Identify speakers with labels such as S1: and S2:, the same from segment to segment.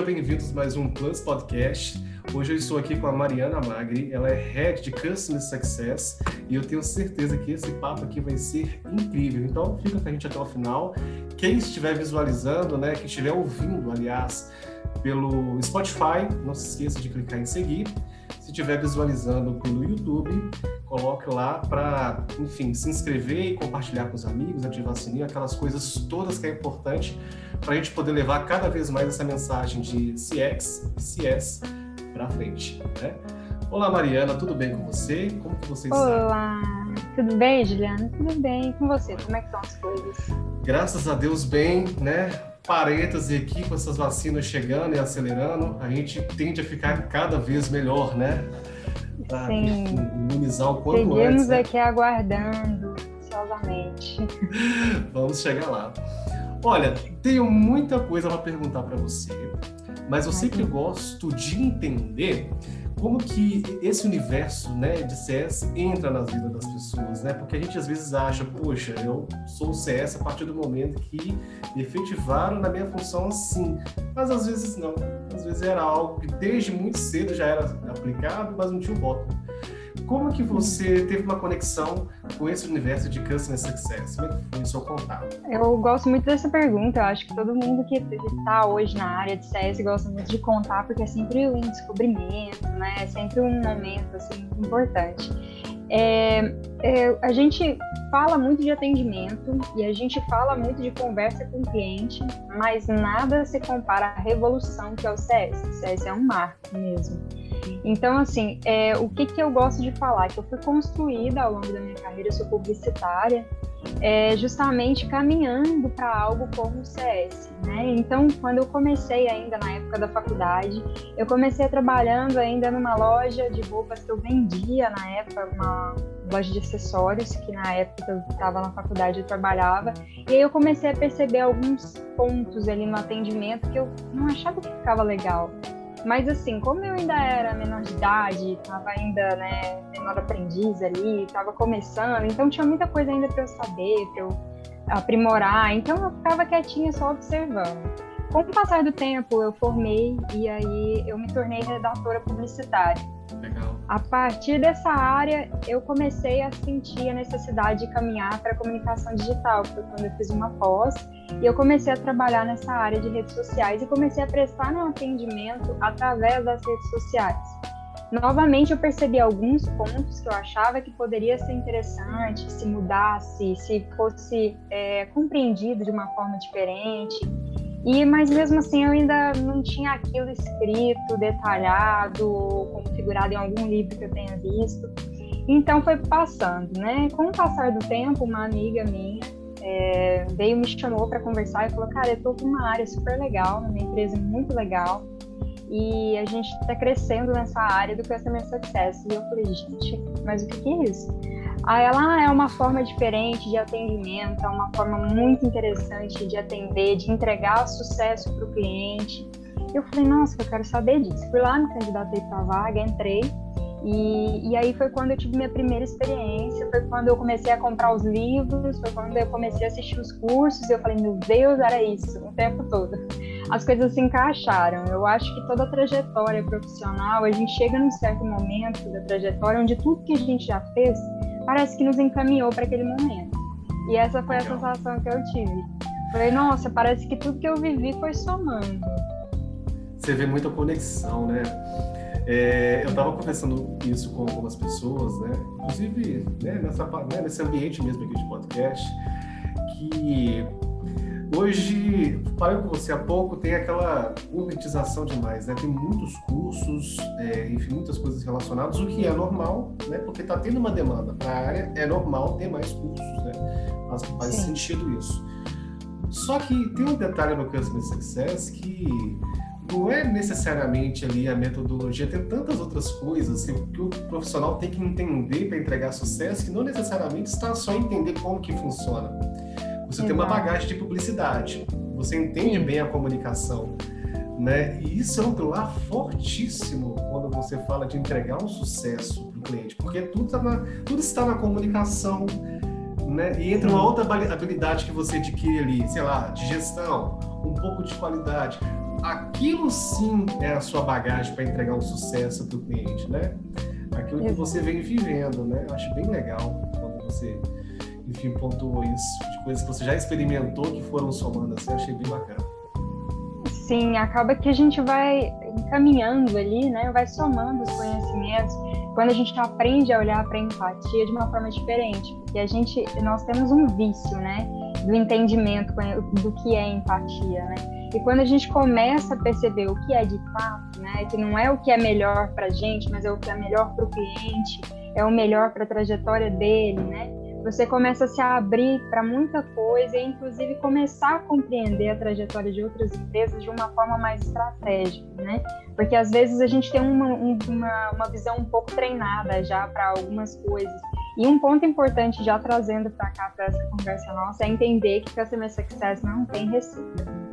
S1: sejam bem-vindos mais um Plus Podcast. Hoje eu estou aqui com a Mariana Magri, ela é Head de Customer Success e eu tenho certeza que esse papo aqui vai ser incrível. Então fica com a gente até o final. Quem estiver visualizando, né, que estiver ouvindo, aliás, pelo Spotify, não se esqueça de clicar em seguir. Se estiver visualizando pelo YouTube, coloque lá para, enfim, se inscrever e compartilhar com os amigos, ativar o sininho, aquelas coisas todas que é importante para a gente poder levar cada vez mais essa mensagem de CX e CS para frente, né? Olá, Mariana, tudo bem com você? Como que você
S2: está? Olá, tudo bem, Juliana? Tudo bem com você? Como é que estão as coisas?
S1: Graças a Deus, bem, né? Parêntese aqui com essas vacinas chegando e acelerando, a gente tende a ficar cada vez melhor, né?
S2: Sim.
S1: imunizar o quanto
S2: Seguimos
S1: antes.
S2: Seguimos né? aqui aguardando ansiosamente.
S1: Vamos chegar lá. Olha, tenho muita coisa para perguntar para você, mas eu sempre gosto de entender como que esse universo né, de CS entra na vida das pessoas, né? Porque a gente às vezes acha, poxa, eu sou CS a partir do momento que efetivaram na minha função assim, mas às vezes não. Às vezes era algo que desde muito cedo já era aplicado, mas não tinha o botão. Como que você teve uma conexão com esse universo de Customer Success? Como é que foi o seu contato?
S2: Eu gosto muito dessa pergunta. Eu acho que todo mundo que está hoje na área de CS gosta muito de contar, porque é sempre um descobrimento, né? É sempre um momento assim, importante. É, é, a gente fala muito de atendimento e a gente fala muito de conversa com o cliente, mas nada se compara à revolução que é o CS. O CS é um marco mesmo. Então, assim, é, o que, que eu gosto de falar? Que eu fui construída ao longo da minha carreira, eu sou publicitária, é, justamente caminhando para algo como o CS. Né? Então, quando eu comecei ainda na época da faculdade, eu comecei trabalhando ainda numa loja de roupas que eu vendia na época, uma loja de acessórios, que na época eu estava na faculdade eu trabalhava, e aí eu comecei a perceber alguns pontos ali no atendimento que eu não achava que ficava legal. Mas assim, como eu ainda era menor de idade, estava ainda, né, menor aprendiz ali, estava começando, então tinha muita coisa ainda para eu saber, para eu aprimorar, então eu ficava quietinha só observando. Com o passar do tempo, eu formei e aí eu me tornei redatora publicitária.
S1: Legal.
S2: A partir dessa área, eu comecei a sentir a necessidade de caminhar para a comunicação digital, foi quando eu fiz uma pós e eu comecei a trabalhar nessa área de redes sociais e comecei a prestar meu atendimento através das redes sociais. Novamente, eu percebi alguns pontos que eu achava que poderia ser interessante se mudasse, se fosse é, compreendido de uma forma diferente. E, mas mesmo assim eu ainda não tinha aquilo escrito, detalhado, configurado em algum livro que eu tenha visto. Então foi passando, né? Com o passar do tempo, uma amiga minha é, veio me chamou para conversar e falou: Cara, eu tô com uma área super legal, uma empresa muito legal, e a gente está crescendo nessa área do Customer Success. E eu falei: Gente, mas o que, que é isso? Aí ela ah, é uma forma diferente de atendimento, é uma forma muito interessante de atender, de entregar sucesso para o cliente. Eu falei, nossa, eu quero saber disso. Fui lá, me candidatei para a vaga, entrei. E, e aí foi quando eu tive minha primeira experiência, foi quando eu comecei a comprar os livros, foi quando eu comecei a assistir os cursos, e eu falei, meu Deus, era isso, o tempo todo. As coisas se encaixaram. Eu acho que toda a trajetória profissional, a gente chega num certo momento da trajetória onde tudo que a gente já fez parece que nos encaminhou para aquele momento. E essa foi a sensação que eu tive. Falei, nossa, parece que tudo que eu vivi foi somando.
S1: Você vê muita conexão, né? É, eu estava conversando isso com algumas pessoas, né? Inclusive né, nessa, né, nesse ambiente mesmo aqui de podcast, que Hoje, falei com você há pouco, tem aquela gourmetização demais, né? Tem muitos cursos, é, enfim, muitas coisas relacionadas, o que é normal, né? Porque está tendo uma demanda para a área, é normal ter mais cursos, né? Mas faz Sim. sentido isso. Só que tem um detalhe no Customer Success que não é necessariamente ali a metodologia, tem tantas outras coisas que o profissional tem que entender para entregar sucesso que não necessariamente está só entender como que funciona. Você Exato. tem uma bagagem de publicidade, você entende Sim. bem a comunicação, né? E isso é um pilar fortíssimo quando você fala de entregar um sucesso para o cliente, porque tudo, tá na, tudo está na comunicação, né? E entra uma outra habilidade que você adquire ali, sei lá, de gestão, um pouco de qualidade. aquilo sim é a sua bagagem para entregar um sucesso para o cliente, né? Aquilo que você vem vivendo, né? Eu acho bem legal quando você, enfim, pontuou isso, de coisas que você já experimentou que foram somando assim, eu achei bem bacana.
S2: Sim, acaba que a gente vai encaminhando ali, né? Vai somando os conhecimentos. Quando a gente aprende a olhar para a empatia de uma forma diferente, porque a gente, nós temos um vício, né? Do entendimento do que é empatia, né? E quando a gente começa a perceber o que é de fato, né, que não é o que é melhor para a gente, mas é o que é melhor para o cliente, é o melhor para a trajetória dele, né? Você começa a se abrir para muita coisa e, inclusive, começar a compreender a trajetória de outras empresas de uma forma mais estratégica, né? Porque às vezes a gente tem uma, uma, uma visão um pouco treinada já para algumas coisas. E um ponto importante, já trazendo para cá, para essa conversa nossa, é entender que Customer Success não tem receita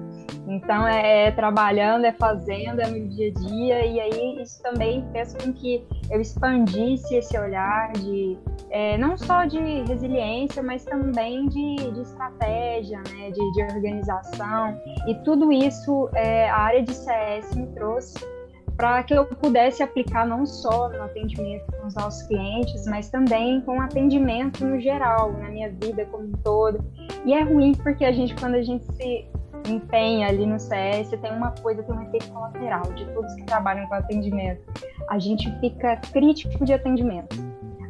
S2: então é, é trabalhando, é fazendo, é no dia a dia, e aí isso também fez com que eu expandisse esse olhar de é, não só de resiliência, mas também de, de estratégia, né, de, de, organização, e tudo isso é, a área de CS me trouxe para que eu pudesse aplicar não só no atendimento com os nossos clientes, mas também com atendimento no geral, na minha vida como um todo. E é ruim porque a gente, quando a gente se empenha ali no CS, tem uma coisa, tem um efeito colateral de todos que trabalham com atendimento. A gente fica crítico de atendimento.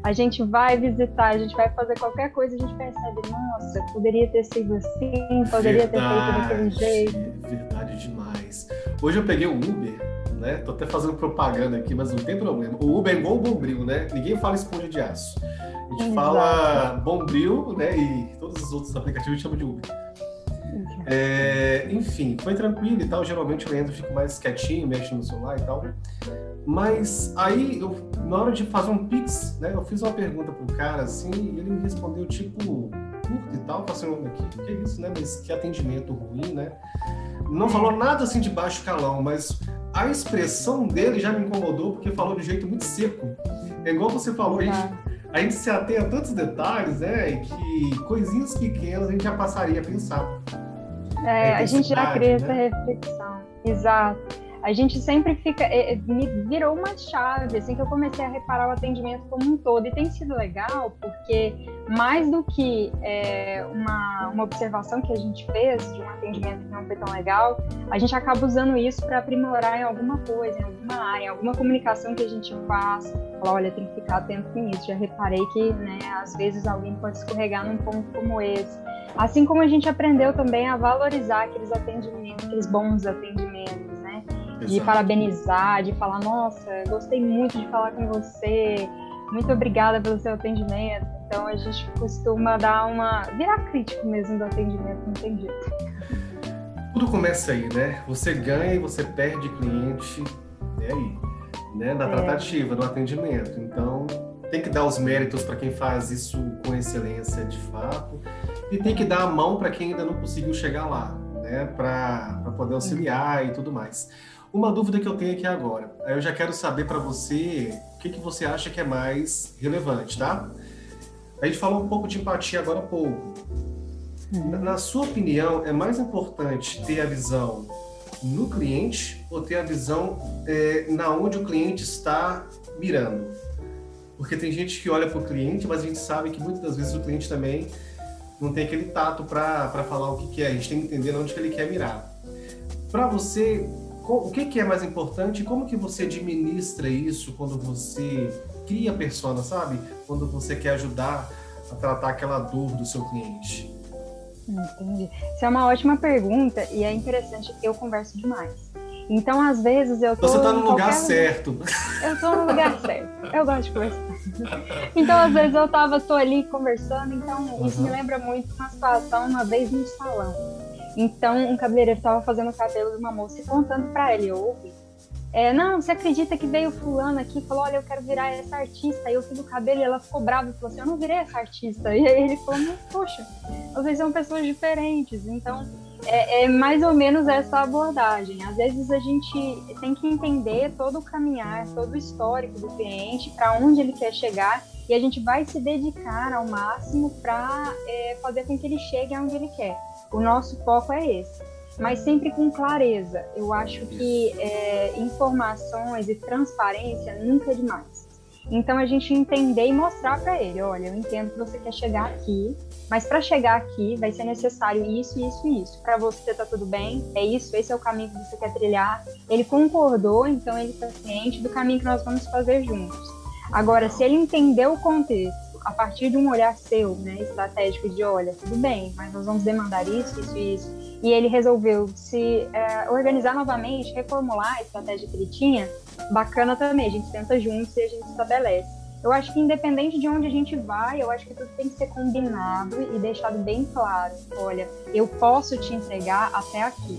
S2: A gente vai visitar, a gente vai fazer qualquer coisa, a gente percebe, nossa, poderia ter sido assim, poderia verdade, ter feito daquele jeito.
S1: Verdade demais. Hoje eu peguei o Uber, né? Tô até fazendo propaganda aqui, mas não tem problema. O Uber é igual o Bombril, né? Ninguém fala esponja de aço. A gente Exato. fala Bombril, né? E todos os outros aplicativos a gente chama de Uber. É, enfim, foi tranquilo e tal. Geralmente eu entro, fico mais quietinho, mexo no celular e tal. Mas aí, eu, na hora de fazer um pix, né, eu fiz uma pergunta pro cara assim, e ele me respondeu tipo curto e tal. Falei assim, que, que é isso, né? Mas que atendimento ruim, né? Não falou nada assim de baixo calão, mas a expressão dele já me incomodou porque falou de jeito muito seco. É igual você falou, a gente, a gente se atém a tantos detalhes, né? Que coisinhas pequenas a gente já passaria a pensar.
S2: É, a gente já cria né? essa reflexão. Exato. A gente sempre fica. É, é, me virou uma chave, assim, que eu comecei a reparar o atendimento como um todo. E tem sido legal, porque mais do que é, uma, uma observação que a gente fez de um atendimento que não foi tão legal, a gente acaba usando isso para aprimorar em alguma coisa, em alguma área, em alguma comunicação que a gente faz. Falar, olha, tem que ficar atento com isso. Já reparei que, né, às vezes alguém pode escorregar num ponto como esse. Assim como a gente aprendeu também a valorizar aqueles atendimentos, aqueles bons atendimentos? Exato. De parabenizar, de falar, nossa, gostei muito de falar com você, muito obrigada pelo seu atendimento. Então a gente costuma dar uma. virar crítico mesmo do atendimento, não tem jeito.
S1: Tudo começa aí, né? Você ganha e você perde cliente, é aí, né? Na é. tratativa, no atendimento. Então tem que dar os méritos para quem faz isso com excelência de fato e tem que dar a mão para quem ainda não conseguiu chegar lá, né, para poder auxiliar e tudo mais. Uma dúvida que eu tenho aqui agora, eu já quero saber para você o que, que você acha que é mais relevante, tá? A gente falou um pouco de empatia agora há pouco. Uhum. Na sua opinião, é mais importante ter a visão no cliente ou ter a visão é, na onde o cliente está mirando? Porque tem gente que olha para o cliente, mas a gente sabe que muitas das vezes o cliente também não tem aquele tato para falar o que, que é. A gente tem que entender onde que ele quer mirar. Para você, o que, que é mais importante? Como que você administra isso quando você cria persona, sabe? Quando você quer ajudar a tratar aquela dor do seu cliente.
S2: Entendi. Isso é uma ótima pergunta e é interessante. Eu converso demais. Então, às vezes, eu tô.
S1: Você tá no lugar certo.
S2: Eu tô no lugar certo. Eu gosto de conversar. Então, às vezes, eu tava, tô ali conversando, então uhum. isso me lembra muito uma situação uma vez no salão. Então, um cabeleireiro tava fazendo o cabelo de uma moça e contando pra ele, eu ouvi. É, não, você acredita que veio fulano aqui e falou, olha, eu quero virar essa artista. Aí eu fiz o cabelo e ela ficou brava e falou assim, eu não virei essa artista. E aí ele falou, poxa, vocês são pessoas diferentes. Então, é, é, mais ou menos essa abordagem. Às vezes a gente tem que entender todo o caminhar, todo o histórico do cliente, para onde ele quer chegar, e a gente vai se dedicar ao máximo para é, fazer com que ele chegue aonde ele quer. O nosso foco é esse. mas sempre com clareza. Eu acho que é, informações e transparência nunca é demais. Então a gente entender e mostrar para ele, olha, eu entendo que você quer chegar aqui, mas para chegar aqui vai ser necessário isso, isso e isso. Para você tá tudo bem? É isso, esse é o caminho que você quer trilhar. Ele concordou, então ele está ciente do caminho que nós vamos fazer juntos. Agora, se ele entendeu o contexto a partir de um olhar seu, né, estratégico de, olha, tudo bem, mas nós vamos demandar isso, isso e isso, e ele resolveu se é, organizar novamente, reformular a estratégia que ele tinha, bacana também, a gente senta juntos e a gente estabelece. Eu acho que independente de onde a gente vai, eu acho que tudo tem que ser combinado e deixado bem claro. Olha, eu posso te entregar até aqui.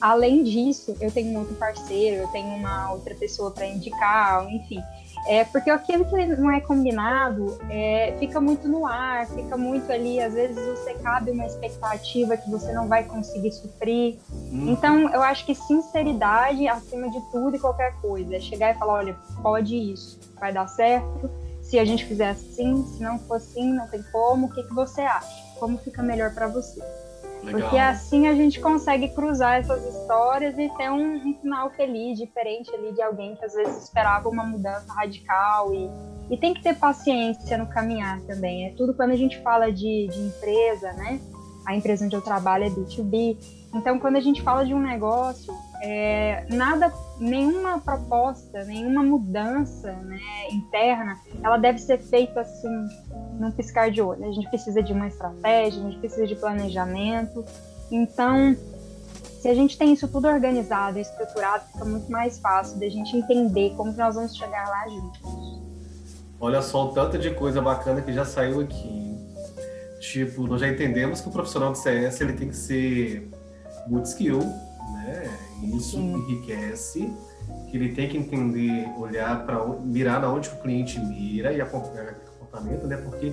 S2: Além disso, eu tenho um outro parceiro, eu tenho uma outra pessoa para indicar, enfim. É, porque aquilo que não é combinado é, fica muito no ar, fica muito ali. Às vezes você cabe uma expectativa que você não vai conseguir suprir. Hum. Então, eu acho que sinceridade acima de tudo e qualquer coisa. É chegar e falar: olha, pode isso, vai dar certo. Se a gente fizer assim, se não for assim, não tem como. O que, que você acha? Como fica melhor para você? Legal. Porque assim a gente consegue cruzar essas histórias e ter um, um, final feliz, diferente ali de alguém que às vezes esperava uma mudança radical e, e tem que ter paciência no caminhar também. É tudo quando a gente fala de, de empresa, né? A empresa onde eu trabalho é B2B. Então, quando a gente fala de um negócio, é, nada, nenhuma proposta, nenhuma mudança né, interna, ela deve ser feita assim, num piscar de olho. A gente precisa de uma estratégia, a gente precisa de planejamento. Então, se a gente tem isso tudo organizado e estruturado, fica muito mais fácil da gente entender como que nós vamos chegar lá juntos.
S1: Olha só o tanto de coisa bacana que já saiu aqui. Tipo, nós já entendemos que o profissional de CS ele tem que ser multi-skill, né? Isso Sim. enriquece, que ele tem que entender, olhar para mirar na onde o cliente mira e acompanhar o comportamento, né? Porque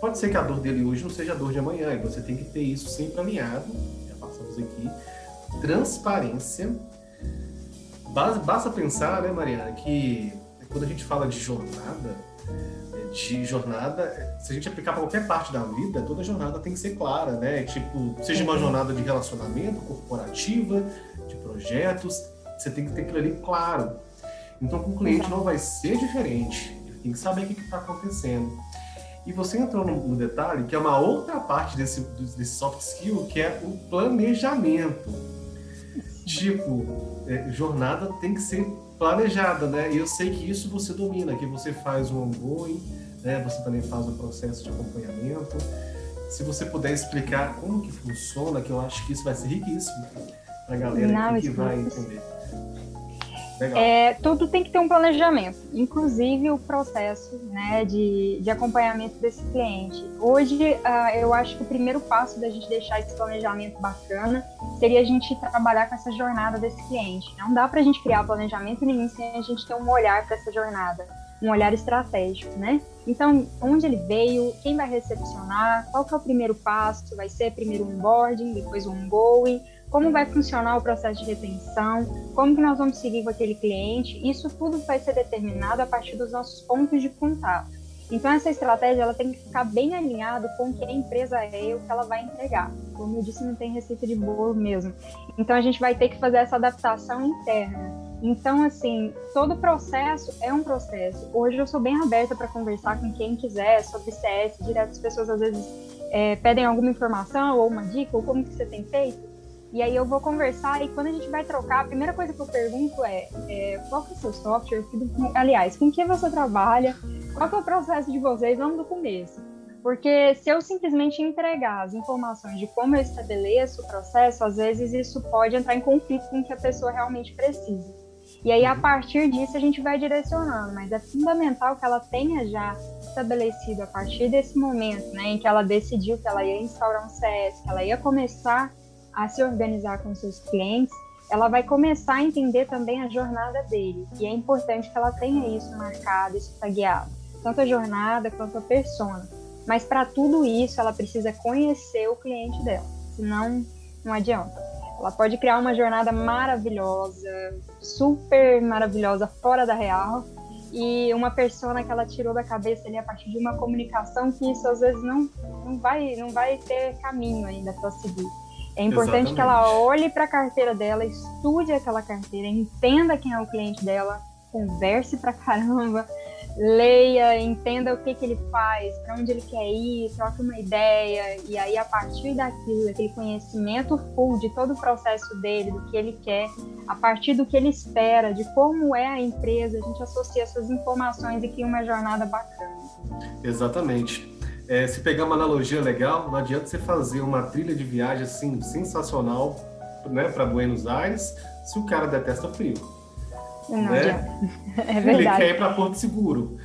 S1: pode ser que a dor dele hoje não seja a dor de amanhã, e você tem que ter isso sempre alinhado. Já passamos aqui. Transparência. Basta pensar, né, Mariana, que quando a gente fala de jornada, de jornada, se a gente aplicar para qualquer parte da vida, toda jornada tem que ser clara, né? Tipo, seja uma uhum. jornada de relacionamento corporativa, projetos, você tem que ter aquilo ali claro. Então, com o cliente não vai ser diferente. Ele tem que saber o que está acontecendo. E você entrou no, no, detalhe que é uma outra parte desse, desse soft skill, que é o planejamento. Tipo, é, jornada tem que ser planejada, né? E eu sei que isso você domina, que você faz um ongoing, né? Você também faz um processo de acompanhamento. Se você puder explicar como que funciona, que eu acho que isso vai ser riquíssimo para a galera Não, que vai entender.
S2: É, tudo tem que ter um planejamento, inclusive o processo né, de, de acompanhamento desse cliente. Hoje, uh, eu acho que o primeiro passo da gente deixar esse planejamento bacana seria a gente trabalhar com essa jornada desse cliente. Não dá para a gente criar planejamento nenhum sem a gente ter um olhar para essa jornada, um olhar estratégico, né? Então, onde ele veio, quem vai recepcionar, qual que é o primeiro passo, vai ser primeiro um onboarding, depois um ongoing, como vai funcionar o processo de retenção, como que nós vamos seguir com aquele cliente, isso tudo vai ser determinado a partir dos nossos pontos de contato. Então essa estratégia ela tem que ficar bem alinhada com o que a empresa é e o que ela vai entregar. Como eu disse, não tem receita de bolo mesmo. Então a gente vai ter que fazer essa adaptação interna. Então assim, todo processo é um processo. Hoje eu sou bem aberta para conversar com quem quiser sobre CS, direto as pessoas às vezes é, pedem alguma informação ou uma dica ou como que você tem feito. E aí eu vou conversar e quando a gente vai trocar, a primeira coisa que eu pergunto é, é qual que é o seu software? Aliás, com que você trabalha? Qual que é o processo de vocês? Vamos do começo. Porque se eu simplesmente entregar as informações de como eu estabeleço o processo, às vezes isso pode entrar em conflito com o que a pessoa realmente precisa. E aí, a uhum. partir disso, a gente vai direcionando, mas é fundamental que ela tenha já estabelecido a partir desse momento, né, em que ela decidiu que ela ia instaurar um CS, que ela ia começar a se organizar com seus clientes, ela vai começar a entender também a jornada dele. E é importante que ela tenha isso marcado, isso está guiado. Tanto a jornada quanto a persona. Mas para tudo isso, ela precisa conhecer o cliente dela. Senão, não adianta. Ela pode criar uma jornada maravilhosa, super maravilhosa, fora da real, e uma persona que ela tirou da cabeça ali a partir de uma comunicação que isso às vezes não, não, vai, não vai ter caminho ainda para seguir É importante Exatamente. que ela olhe para a carteira dela, estude aquela carteira, entenda quem é o cliente dela, converse pra caramba, leia, entenda o que, que ele faz, para onde ele quer ir, troque uma ideia, e aí a partir daquilo, daquele conhecimento full de todo o processo dele, do que ele quer, a partir do que ele espera, de como é a empresa, a gente associa essas informações e cria uma jornada bacana.
S1: Exatamente. É, se pegar uma analogia legal, não adianta você fazer uma trilha de viagem assim sensacional né, para Buenos Aires se o cara detesta frio.
S2: Não né? adianta. É verdade. Ele
S1: quer ir para Porto Seguro.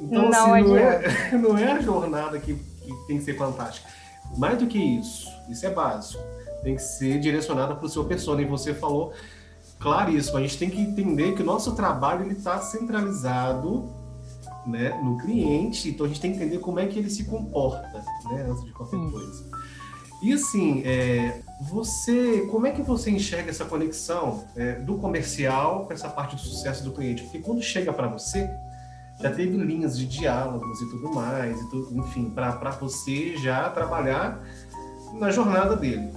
S1: Então, não, assim, não, é, não é a jornada que, que tem que ser fantástica. Mais do que isso, isso é básico. Tem que ser direcionada para o seu persona. E você falou claríssimo, a gente tem que entender que o nosso trabalho está centralizado né, no cliente, então a gente tem que entender como é que ele se comporta, né, antes de qualquer Sim. coisa. E assim, é, você, como é que você enxerga essa conexão é, do comercial com essa parte do sucesso do cliente? Porque quando chega para você, já teve linhas de diálogos e tudo mais, e tudo, enfim, para você já trabalhar na jornada dele.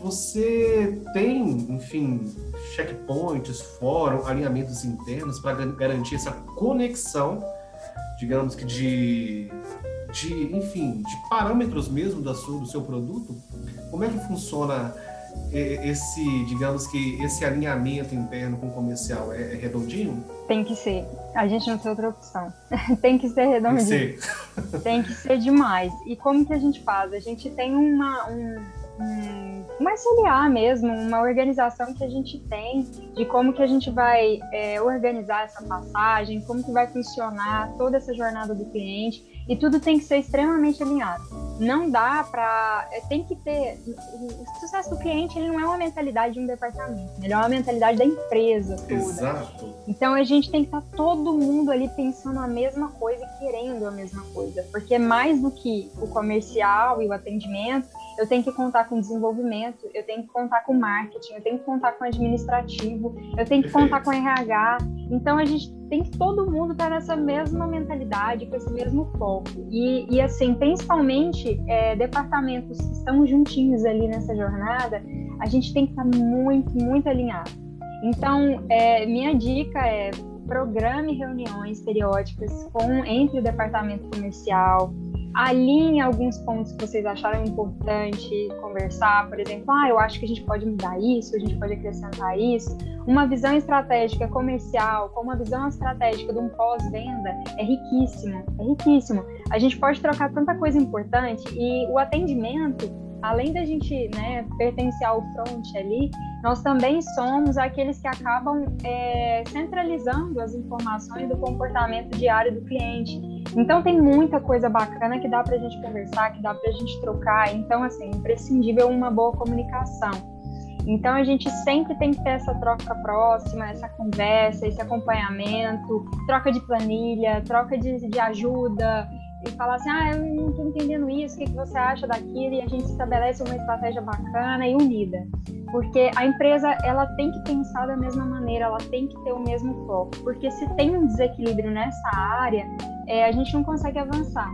S1: Você tem, enfim, checkpoints, fórum, alinhamentos internos para garantir essa conexão digamos que de, de enfim, de parâmetros mesmo da sua, do seu produto, como é que funciona esse, digamos que esse alinhamento interno com o comercial é, é, redondinho?
S2: Tem que ser. A gente não tem outra opção. tem que ser redondinho. Tem que ser. tem que ser demais. E como que a gente faz? A gente tem uma, um, um, uma SLA mesmo, uma organização que a gente tem de como que a gente vai é, organizar essa passagem, como que vai funcionar toda essa jornada do cliente e tudo tem que ser extremamente alinhado. Não dá para é, tem que ter o sucesso do cliente ele não é uma mentalidade de um departamento, ele é uma mentalidade da empresa toda.
S1: Exato.
S2: Então a gente tem que estar tá todo mundo ali pensando a mesma coisa e querendo a mesma coisa, porque mais do que o comercial e o atendimento eu tenho que contar com desenvolvimento, eu tenho que contar com marketing, eu tenho que contar com administrativo, eu tenho que Perfeito. contar com RH. Então a gente tem que todo mundo estar nessa mesma mentalidade, com esse mesmo foco. E, e assim, principalmente é, departamentos que estão juntinhos ali nessa jornada, a gente tem que estar muito, muito alinhado. Então, é, minha dica é programe reuniões periódicas com entre o departamento comercial, alinhe alguns pontos que vocês acharam importante conversar, por exemplo, ah, eu acho que a gente pode mudar isso, a gente pode acrescentar isso. Uma visão estratégica comercial, com uma visão estratégica de um pós-venda, é riquíssimo, é riquíssimo. A gente pode trocar tanta coisa importante e o atendimento além da gente né, pertencer ao front ali, nós também somos aqueles que acabam é, centralizando as informações do comportamento diário do cliente. Então tem muita coisa bacana que dá para a gente conversar, que dá para a gente trocar. Então, assim, imprescindível uma boa comunicação. Então a gente sempre tem que ter essa troca próxima, essa conversa, esse acompanhamento, troca de planilha, troca de, de ajuda, e falar assim, ah, eu não estou entendendo isso, o que, que você acha daquilo, e a gente estabelece uma estratégia bacana e unida. Porque a empresa, ela tem que pensar da mesma maneira, ela tem que ter o mesmo foco. Porque se tem um desequilíbrio nessa área, é, a gente não consegue avançar.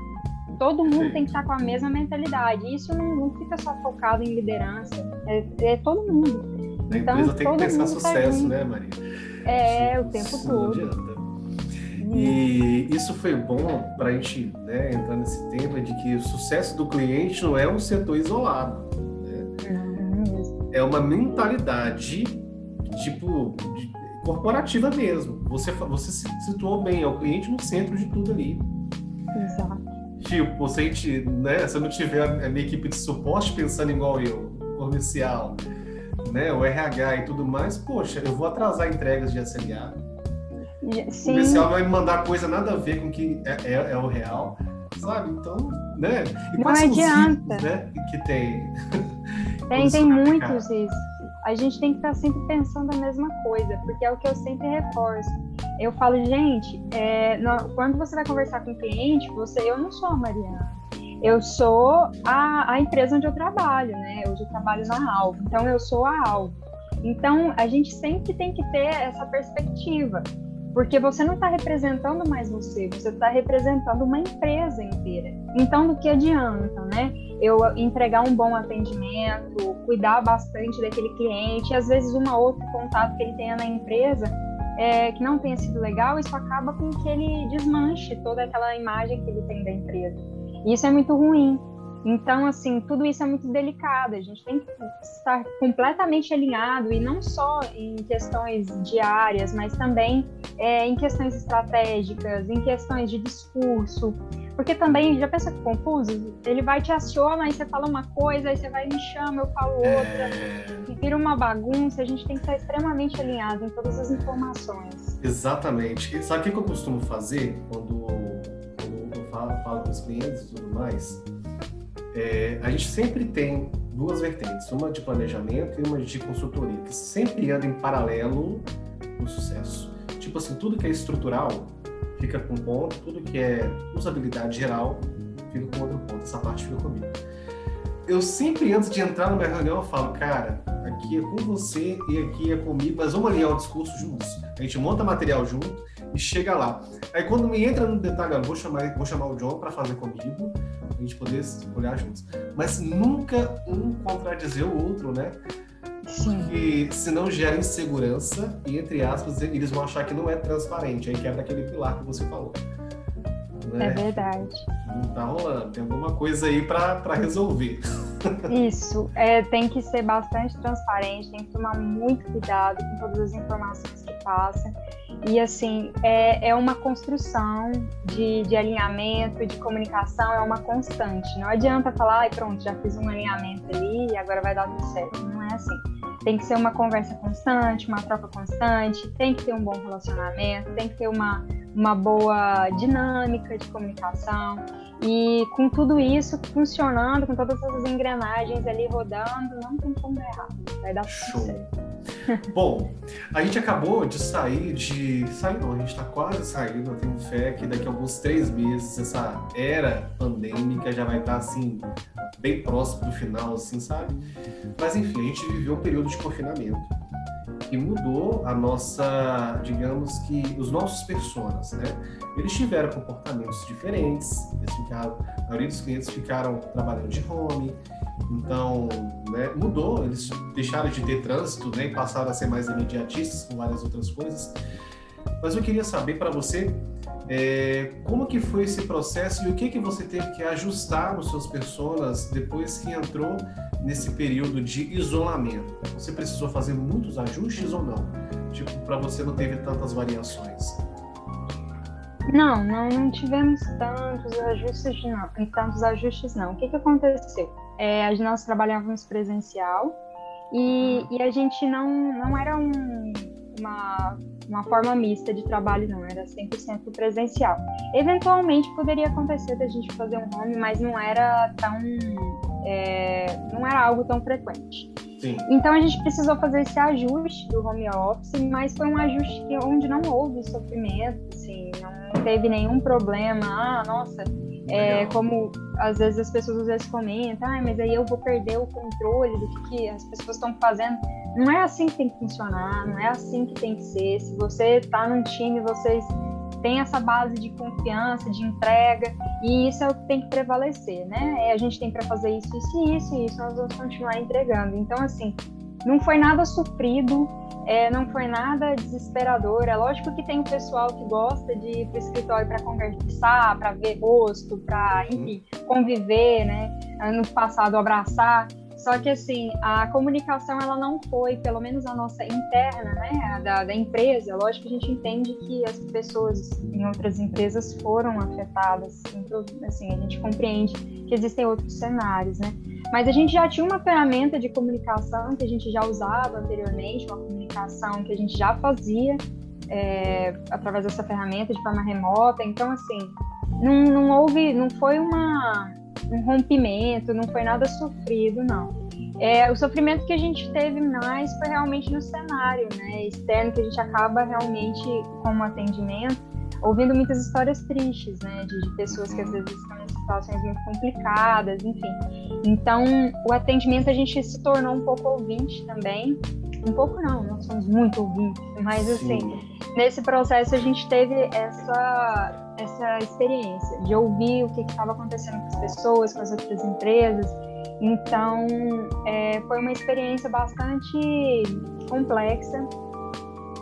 S2: Todo mundo Sim. tem que estar com a mesma mentalidade. Isso não, não fica só focado em liderança, é, é todo mundo.
S1: A então, empresa tem que pensar tá sucesso, tá né, Maria?
S2: É, o tempo todo. Não adianta.
S1: E isso foi bom para a gente né, entrar nesse tema de que o sucesso do cliente não é um setor isolado. Né? É uma mentalidade tipo de, corporativa mesmo. Você, você se situou bem, é o cliente no centro de tudo ali.
S2: Exato.
S1: Tipo, gente, né, se eu não tiver a minha equipe de suporte pensando igual eu, comercial, né, o RH e tudo mais, poxa, eu vou atrasar entregas de SLA, Sim. O comercial vai me mandar coisa nada a ver com o que é, é, é, o real, sabe? Então, né?
S2: E Não adianta.
S1: Itens, né, que tem?
S2: Tem, tem muitos isso. A gente tem que estar sempre pensando a mesma coisa, porque é o que eu sempre reforço. Eu falo, gente, é, no, quando você vai conversar com o cliente, você, eu não sou a Mariana. Eu sou a, a empresa onde eu trabalho, né? Hoje eu trabalho na Alvo, então eu sou a Alvo. Então, a gente sempre tem que ter essa perspectiva. Porque você não está representando mais você, você está representando uma empresa inteira. Então, do que adianta, né? eu entregar um bom atendimento, cuidar bastante daquele cliente, e às vezes uma outra contato que ele tenha na empresa é, que não tenha sido legal, isso acaba com que ele desmanche toda aquela imagem que ele tem da empresa. E isso é muito ruim. Então, assim, tudo isso é muito delicado. A gente tem que estar completamente alinhado e não só em questões diárias, mas também é, em questões estratégicas, em questões de discurso. Porque também, já pensa que confuso? Ele vai te aciona, aí você fala uma coisa, aí você vai me chama, eu falo outra. É... E vira uma bagunça. A gente tem que estar extremamente alinhado em todas as informações.
S1: Exatamente. Sabe o que eu costumo fazer quando, quando eu falo, falo com os clientes e tudo mais? É, a gente sempre tem duas vertentes, uma de planejamento e uma de consultoria, que sempre andam em paralelo no sucesso. Tipo assim, tudo que é estrutural fica com um ponto, tudo que é usabilidade geral fica com outro ponto, essa parte fica comigo. Eu sempre, antes de entrar numa reunião, eu falo, cara, aqui é com você e aqui é comigo, mas vamos alinhar o discurso juntos. A gente monta material junto e chega lá. Aí quando me entra no detalhe, eu vou chamar, vou chamar o John para fazer comigo, a gente poder olhar juntos. Mas nunca um contradizer o outro, né? Sim. Porque senão gera insegurança e, entre aspas, eles vão achar que não é transparente. Aí quebra aquele pilar que você falou.
S2: Né? É verdade.
S1: Não tá rolando. Tem alguma coisa aí para resolver.
S2: Isso. É, tem que ser bastante transparente, tem que tomar muito cuidado com todas as informações que passam. E assim, é, é uma construção de, de alinhamento, de comunicação, é uma constante. Não adianta falar, ai pronto, já fiz um alinhamento ali e agora vai dar tudo certo. Não é assim. Tem que ser uma conversa constante, uma troca constante, tem que ter um bom relacionamento, tem que ter uma, uma boa dinâmica de comunicação. E com tudo isso funcionando, com todas essas engrenagens ali rodando, não tem como dar errado. Vai dar certo.
S1: Bom, a gente acabou de sair de. Sair não, a gente está quase saindo. Eu tenho fé que daqui a alguns três meses essa era pandêmica já vai estar tá, assim, bem próximo do final, assim, sabe? Mas enfim, a gente viveu um período de confinamento que mudou a nossa, digamos que, os nossos personas, né? Eles tiveram comportamentos diferentes, eles ficaram, a maioria dos clientes ficaram trabalhando de home, então, né, mudou, eles deixaram de ter trânsito, né, passaram a ser mais imediatistas com várias outras coisas. Mas eu queria saber para você é, como que foi esse processo e o que que você teve que ajustar nos seus personas depois que entrou nesse período de isolamento? Você precisou fazer muitos ajustes ou não? Tipo, para você não teve tantas variações?
S2: Não, não, não tivemos tantos ajustes não, tantos ajustes não. O que que aconteceu? É, nós trabalhávamos presencial e, e a gente não, não era um, uma, uma forma mista de trabalho, não, era 100% presencial. Eventualmente poderia acontecer da gente fazer um home, mas não era tão. É, não era algo tão frequente. Sim. Então a gente precisou fazer esse ajuste do home office, mas foi um ajuste onde não houve sofrimento, assim, não teve nenhum problema. Ah, nossa, é, como às vezes as pessoas às vezes comentam, ah, mas aí eu vou perder o controle do que, que as pessoas estão fazendo. Não é assim que tem que funcionar, não é assim que tem que ser. Se você está num time, vocês têm essa base de confiança, de entrega, e isso é o que tem que prevalecer, né? É, a gente tem para fazer isso, isso, isso, e isso nós vamos continuar entregando. Então, assim, não foi nada sofrido, é, não foi nada desesperador. É lógico que tem o pessoal que gosta de ir para o escritório para conversar, para ver rosto, para, uhum. enfim, conviver, né? No passado, abraçar. Só que, assim, a comunicação, ela não foi, pelo menos a nossa interna, né, da, da empresa. Lógico que a gente entende que as pessoas em outras empresas foram afetadas. Então, assim, a gente compreende que existem outros cenários, né? Mas a gente já tinha uma ferramenta de comunicação que a gente já usava anteriormente, uma comunicação que a gente já fazia é, através dessa ferramenta de forma remota. Então, assim, não, não houve, não foi uma, um rompimento, não foi nada sofrido, não. É, o sofrimento que a gente teve mais foi realmente no cenário né, externo, que a gente acaba realmente, como atendimento, ouvindo muitas histórias tristes, né, de, de, pessoas que às vezes estão em situações muito complicadas, enfim. Então, o atendimento a gente se tornou um pouco ouvinte também. Um pouco não, nós somos muito ouvintes, mas assim, nesse processo a gente teve essa essa experiência de ouvir o que estava acontecendo com as pessoas, com as outras empresas. Então, é, foi uma experiência bastante complexa,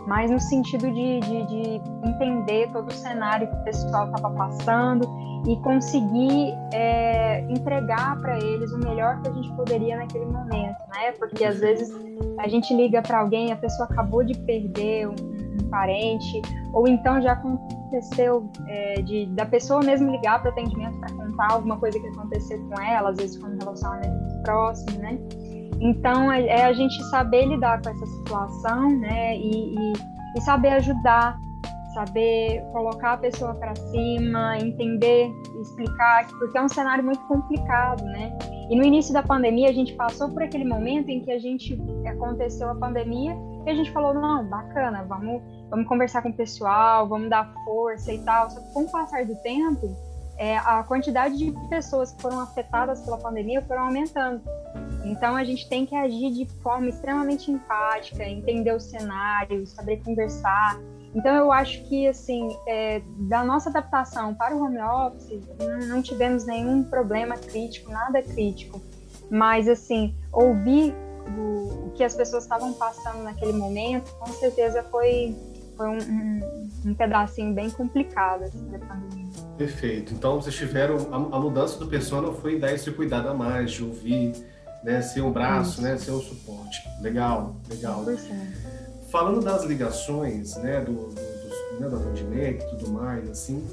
S2: mas no sentido de, de, de entender todo o cenário que o pessoal estava passando e conseguir é, entregar para eles o melhor que a gente poderia naquele momento, né? Porque às vezes a gente liga para alguém, a pessoa acabou de perder um, um parente, ou então já aconteceu é, de da pessoa mesmo ligar para o atendimento para contar alguma coisa que aconteceu com ela, às vezes com um relacionamento próximo, né? Então é, é a gente saber lidar com essa situação, né? E, e, e saber ajudar saber colocar a pessoa para cima, entender, explicar, porque é um cenário muito complicado, né? E no início da pandemia a gente passou por aquele momento em que a gente aconteceu a pandemia e a gente falou não, bacana, vamos vamos conversar com o pessoal, vamos dar força e tal. Só que com o passar do tempo, é, a quantidade de pessoas que foram afetadas pela pandemia foram aumentando. Então a gente tem que agir de forma extremamente empática, entender o cenário, saber conversar, então, eu acho que, assim, é, da nossa adaptação para o home office, não tivemos nenhum problema crítico, nada crítico. Mas, assim, ouvir o, que as pessoas estavam passando naquele momento, com certeza foi, foi um, um, um pedacinho bem complicado assim, da pandemia.
S1: Perfeito. Então, vocês tiveram. A, a, mudança do persona foi dar esse cuidado a mais, de ouvir, né, ser um braço, né, ser um suporte. Legal, legal. 100% falando das ligações, né, do, do, do, né, do atendimento e tudo mais, assim,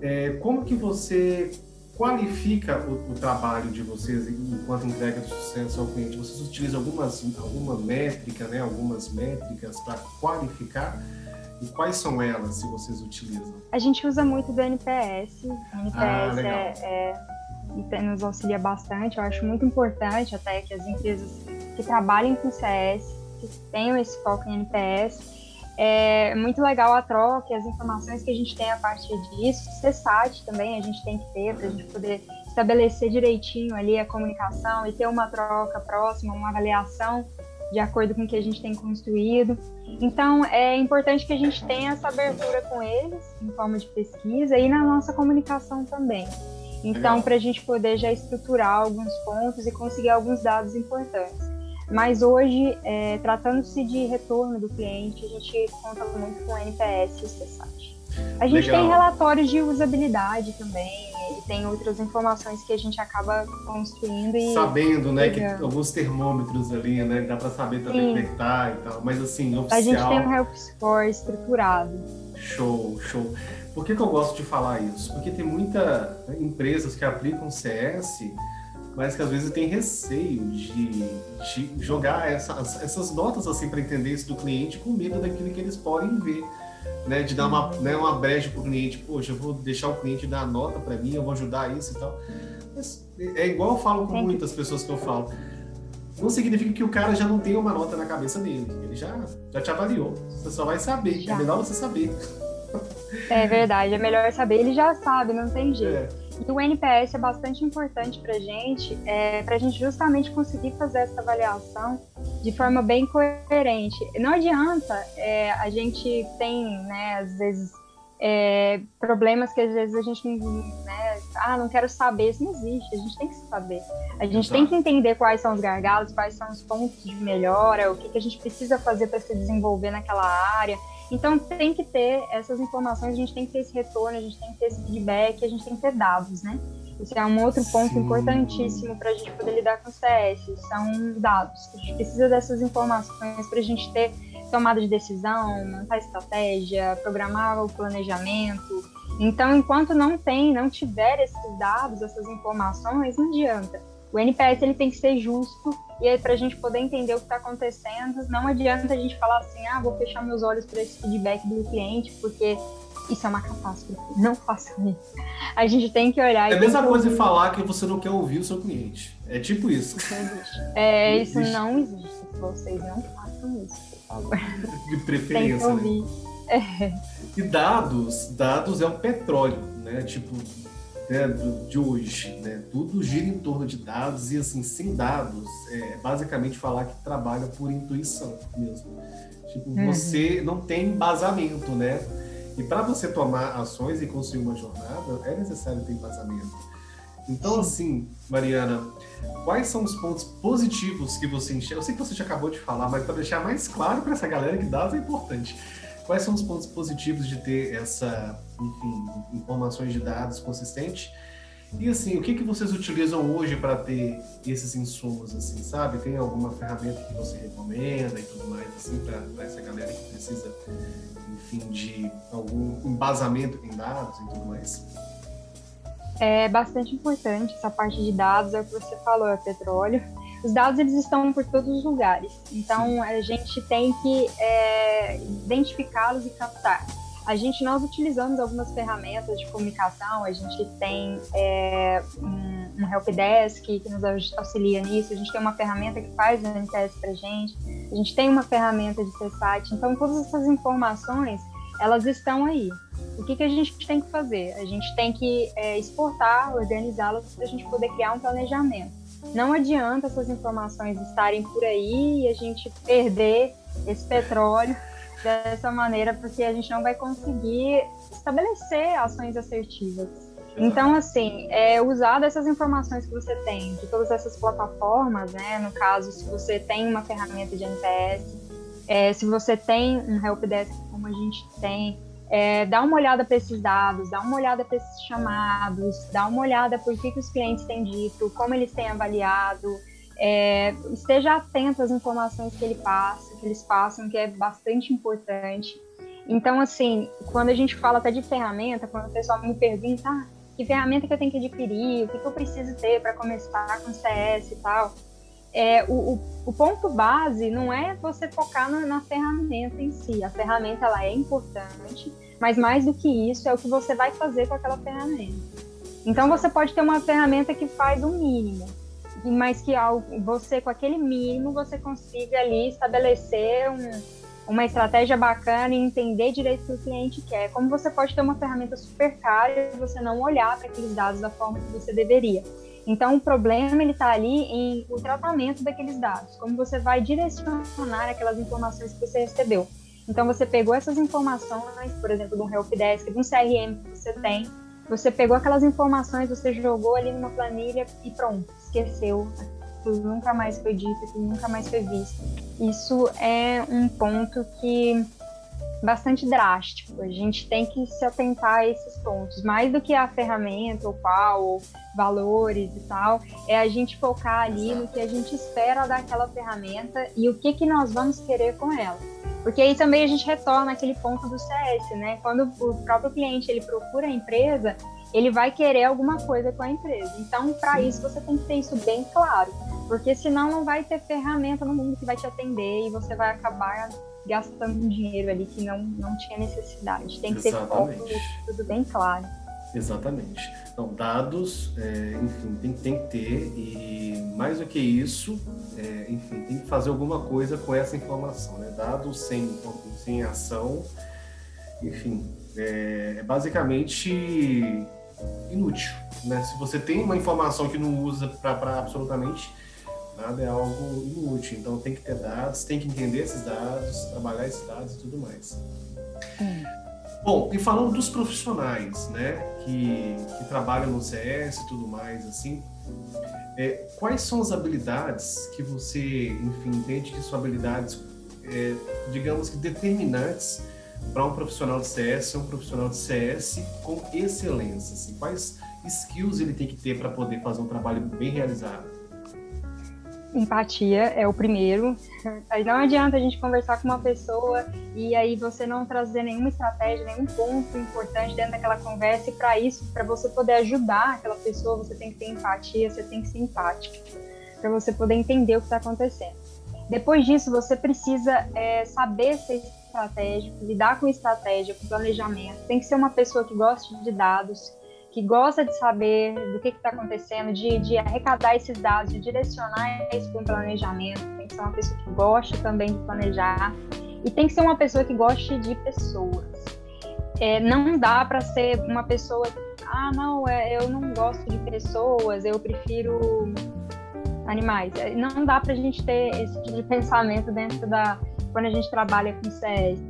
S1: é, como que você qualifica o, o, trabalho de vocês enquanto entrega de sucesso ao cliente? Vocês utilizam algumas, alguma métrica, né, algumas métricas para qualificar? E quais são elas, se vocês utilizam?
S2: A gente usa muito do NPS. O NPS ah, é, é, nos auxilia bastante. Eu acho muito importante até que as empresas que trabalhem com CS que tenham esse foco em NPS. É muito legal a troca e as informações que a gente tem a partir disso. CSAT também a gente tem que ter para a gente poder estabelecer direitinho ali a comunicação e ter uma troca próxima, uma avaliação de acordo com o que a gente tem construído. Então, é importante que a gente tenha essa abertura com eles, em forma de pesquisa, e na nossa comunicação também. Então, para a gente poder já estruturar alguns pontos e conseguir alguns dados importantes. Mas hoje, é, tratando-se de retorno do cliente, a gente conta muito com o NPS e o CSAT. A gente Legal. tem relatórios de usabilidade também, e tem outras informações que a gente acaba construindo e.
S1: Sabendo, né? Que alguns termômetros ali, né? Dá para saber também como é que tá e tal. Mas assim, oficial.
S2: A gente tem um Health Score estruturado.
S1: Show, show. Por que, que eu gosto de falar isso? Porque tem muitas empresas que aplicam CS mas que às vezes tem receio de, de jogar essas, essas notas assim para entender isso do cliente com medo daquilo que eles podem ver. Né, de dar uma, né, uma brecha para o cliente, poxa, eu vou deixar o cliente dar a nota para mim, eu vou ajudar isso e tal. Mas é igual eu falo com muitas pessoas que eu falo. Não significa que o cara já não tem uma nota na cabeça dele. Ele já, já te avaliou. Você só vai saber. É já. É melhor você saber.
S2: É verdade, é melhor saber. Ele já sabe, não tem jeito. É. E o NPS é bastante importante para a gente, é, para a gente justamente conseguir fazer essa avaliação de forma bem coerente. Não adianta é, a gente tem, né, às vezes, é, problemas que às vezes a gente não, né, ah, não quero saber, isso não existe, a gente tem que saber. A gente Exato. tem que entender quais são os gargalos, quais são os pontos de melhora, o que, que a gente precisa fazer para se desenvolver naquela área. Então tem que ter essas informações, a gente tem que ter esse retorno, a gente tem que ter esse feedback, a gente tem que ter dados, né? Isso é um outro ponto Sim. importantíssimo para a gente poder lidar com o CS, são dados. A gente precisa dessas informações para a gente ter tomada de decisão, montar estratégia, programar o planejamento. Então, enquanto não tem, não tiver esses dados, essas informações, não adianta. O NPS ele tem que ser justo e aí para a gente poder entender o que está acontecendo, não adianta a gente falar assim, ah, vou fechar meus olhos para esse feedback do cliente porque isso é uma catástrofe. Não façam isso. A gente tem que olhar.
S1: É a mesma coisa de falar que você não quer ouvir o seu cliente. É tipo isso.
S2: Isso não existe. É, não isso existe. não existe. Vocês não façam isso, por favor.
S1: De preferência. Tem que né? ouvir. Né? É. E dados, dados é o petróleo, né? Tipo, né, de hoje, né? Tudo gira em torno de dados e assim, sem dados, é basicamente falar que trabalha por intuição mesmo. Tipo, uhum. você não tem embasamento, né? E para você tomar ações e construir uma jornada, é necessário ter embasamento. Então, assim, Mariana, quais são os pontos positivos que você enxerga? Eu sei que você já acabou de falar, mas para deixar mais claro para essa galera que dados é importante. Quais são os pontos positivos de ter essa, enfim, informações de dados consistente? E assim, o que, que vocês utilizam hoje para ter esses insumos, assim, sabe? Tem alguma ferramenta que você recomenda e tudo mais, assim, para essa galera que precisa, enfim, de algum embasamento em dados e tudo mais?
S2: É bastante importante essa parte de dados, é o que você falou, é petróleo. Os dados eles estão por todos os lugares, então Sim. a gente tem que é, identificá-los e captar. A gente, nós utilizamos algumas ferramentas de comunicação, a gente tem é, um, um helpdesk que nos auxilia nisso, a gente tem uma ferramenta que faz o NTS para gente, a gente tem uma ferramenta de CSAT, então todas essas informações, elas estão aí. O que, que a gente tem que fazer? A gente tem que é, exportar, organizá-las para a gente poder criar um planejamento. Não adianta essas informações estarem por aí e a gente perder esse petróleo dessa maneira, porque a gente não vai conseguir estabelecer ações assertivas. Então, assim, é, usar dessas informações que você tem, de todas essas plataformas, né? No caso, se você tem uma ferramenta de NPS, é, se você tem um helpdesk como a gente tem, é, dá uma olhada para esses dados, dá uma olhada para esses chamados, dá uma olhada por que, que os clientes têm dito, como eles têm avaliado, é, esteja atento às informações que ele passa, que eles passam, que é bastante importante. Então, assim, quando a gente fala até de ferramenta, quando o pessoal me pergunta ah, que ferramenta que eu tenho que adquirir, o que, que eu preciso ter para começar com CS e tal, é, o, o, o, ponto base não é você focar na, na, ferramenta em si. A ferramenta ela é importante, mas mais do que isso é o que você vai fazer com aquela ferramenta. Então você pode ter uma ferramenta que faz o mínimo, mas que ao, você, com aquele mínimo, você consiga ali estabelecer um, uma estratégia bacana e entender direito o que o cliente quer. Como você pode ter uma ferramenta super cara e você não olhar para aqueles dados da forma que você deveria. Então, o problema ele está ali em o tratamento daqueles dados, como você vai direcionar aquelas informações que você recebeu. Então, você pegou essas informações, por exemplo, de um helpdesk, de um CRM que você tem, você pegou aquelas informações, você jogou ali numa planilha e pronto, esqueceu. Nunca mais foi dito, aquilo nunca mais foi visto. Isso é um ponto que bastante drástico. A gente tem que se atentar a esses pontos, mais do que a ferramenta, o qual, valores e tal, é a gente focar ali no que a gente espera daquela ferramenta e o que que nós vamos querer com ela. Porque aí também a gente retorna aquele ponto do CS, né? Quando o próprio cliente ele procura a empresa, ele vai querer alguma coisa com a empresa. Então, para isso você tem que ter isso bem claro, porque senão não vai ter ferramenta no mundo que vai te atender e você vai acabar gastando um dinheiro ali que não, não tinha necessidade. Tem que Exatamente. ter foco, tudo bem claro.
S1: Exatamente. Então, dados, é, enfim, tem, tem, que ter e mais do que isso, é, enfim, tem que fazer alguma coisa com essa informação, né? Dados sem, sem ação, enfim, é, é basicamente inútil, né? Se você tem uma informação que não usa para absolutamente Nada é algo inútil, então tem que ter dados, tem que entender esses dados, trabalhar esses dados e tudo mais. Hum. Bom, e falando dos profissionais, né, que, que trabalham no CS e tudo mais, assim, é, quais são as habilidades que você, enfim, entende que são habilidades, é, digamos que determinantes para um profissional de CS, um profissional de CS com excelência? Assim, quais skills ele tem que ter para poder fazer um trabalho bem realizado?
S2: empatia é o primeiro. Aí não adianta a gente conversar com uma pessoa e aí você não trazer nenhuma estratégia, nenhum ponto importante dentro daquela conversa. E para isso, para você poder ajudar aquela pessoa, você tem que ter empatia, você tem que ser empático, para você poder entender o que está acontecendo. Depois disso, você precisa é, saber ser estratégico, lidar com estratégia, com planejamento. Tem que ser uma pessoa que goste de dados, que gosta de saber do que está acontecendo, de, de, arrecadar esses dados, de direcionar isso para um planejamento. Tem que ser uma pessoa que goste também de planejar e tem que ser uma pessoa que goste de pessoas. É, não dá para ser uma pessoa, ah, não, é, eu não gosto de pessoas, eu prefiro animais. É, não dá para a gente ter esse tipo de pensamento dentro da quando a gente trabalha com CS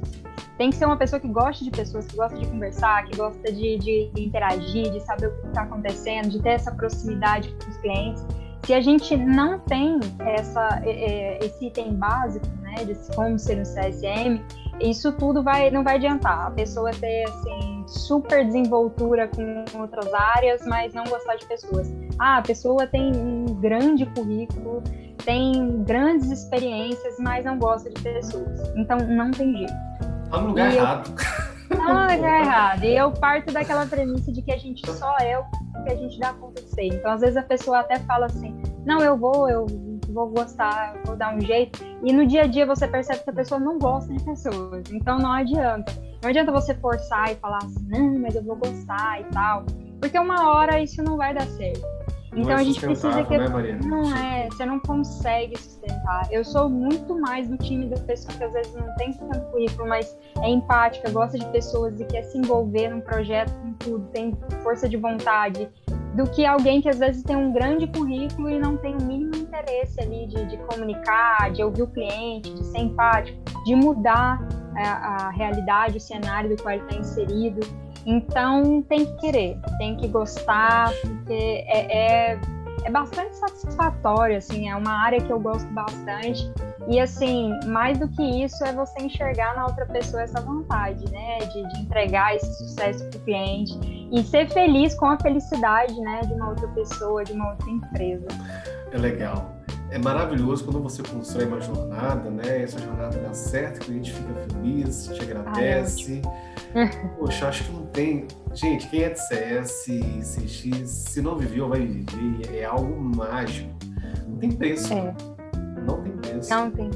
S2: tem que ser uma pessoa que gosta de pessoas, que gosta de conversar, que gosta de, de, interagir, de saber o que está acontecendo, de ter essa proximidade com os clientes. Se a gente não tem essa, é, esse item básico, né, de como ser um CSM, isso tudo vai, não vai adiantar. A pessoa ter assim, super desenvoltura com outras áreas, mas não gostar de pessoas. Ah, a pessoa tem um grande currículo, tem grandes experiências, mas não gosta de pessoas. Então não tem jeito.
S1: Tá no lugar e errado.
S2: Eu... Tá no lugar errado. E eu parto daquela premissa de que a gente só é o que a gente dá conta de ser. Então, às vezes, a pessoa até fala assim: não, eu vou, eu vou gostar, vou dar um jeito. E no dia a dia você percebe que a pessoa não gosta de pessoas. Então, não adianta. Não adianta você forçar e falar assim: não, mas eu vou gostar e tal. Porque uma hora isso não vai dar certo. Então
S1: é
S2: a gente precisa que.
S1: Né?
S2: Não é, você não consegue sustentar. Eu sou muito mais do time da pessoa que às vezes não tem tanto currículo, mas é empática, gosta de pessoas e quer se envolver num projeto com tudo, tem força de vontade, do que alguém que às vezes tem um grande currículo e não tem o mínimo interesse ali de, de comunicar, de ouvir o cliente, de ser empático, de mudar a, a realidade, o cenário do qual ele está inserido. Então tem que querer, tem que gostar, porque é, é, é, bastante satisfatório, assim, é uma área que eu gosto bastante. E assim, mais do que isso é você enxergar na outra pessoa essa vontade, né? De, de entregar esse sucesso para o cliente e ser feliz com a felicidade, né, de uma outra pessoa, de uma outra empresa.
S1: É legal é maravilhoso quando você constrói uma jornada, né? Essa jornada dá certo, o cliente fica feliz, te agradece. Ai, Poxa, acho que não tem. Gente, quem é de CS, CX, se não viveu, vai viver. É algo mágico. Não tem preço. É. Não tem preço.
S2: Não tem.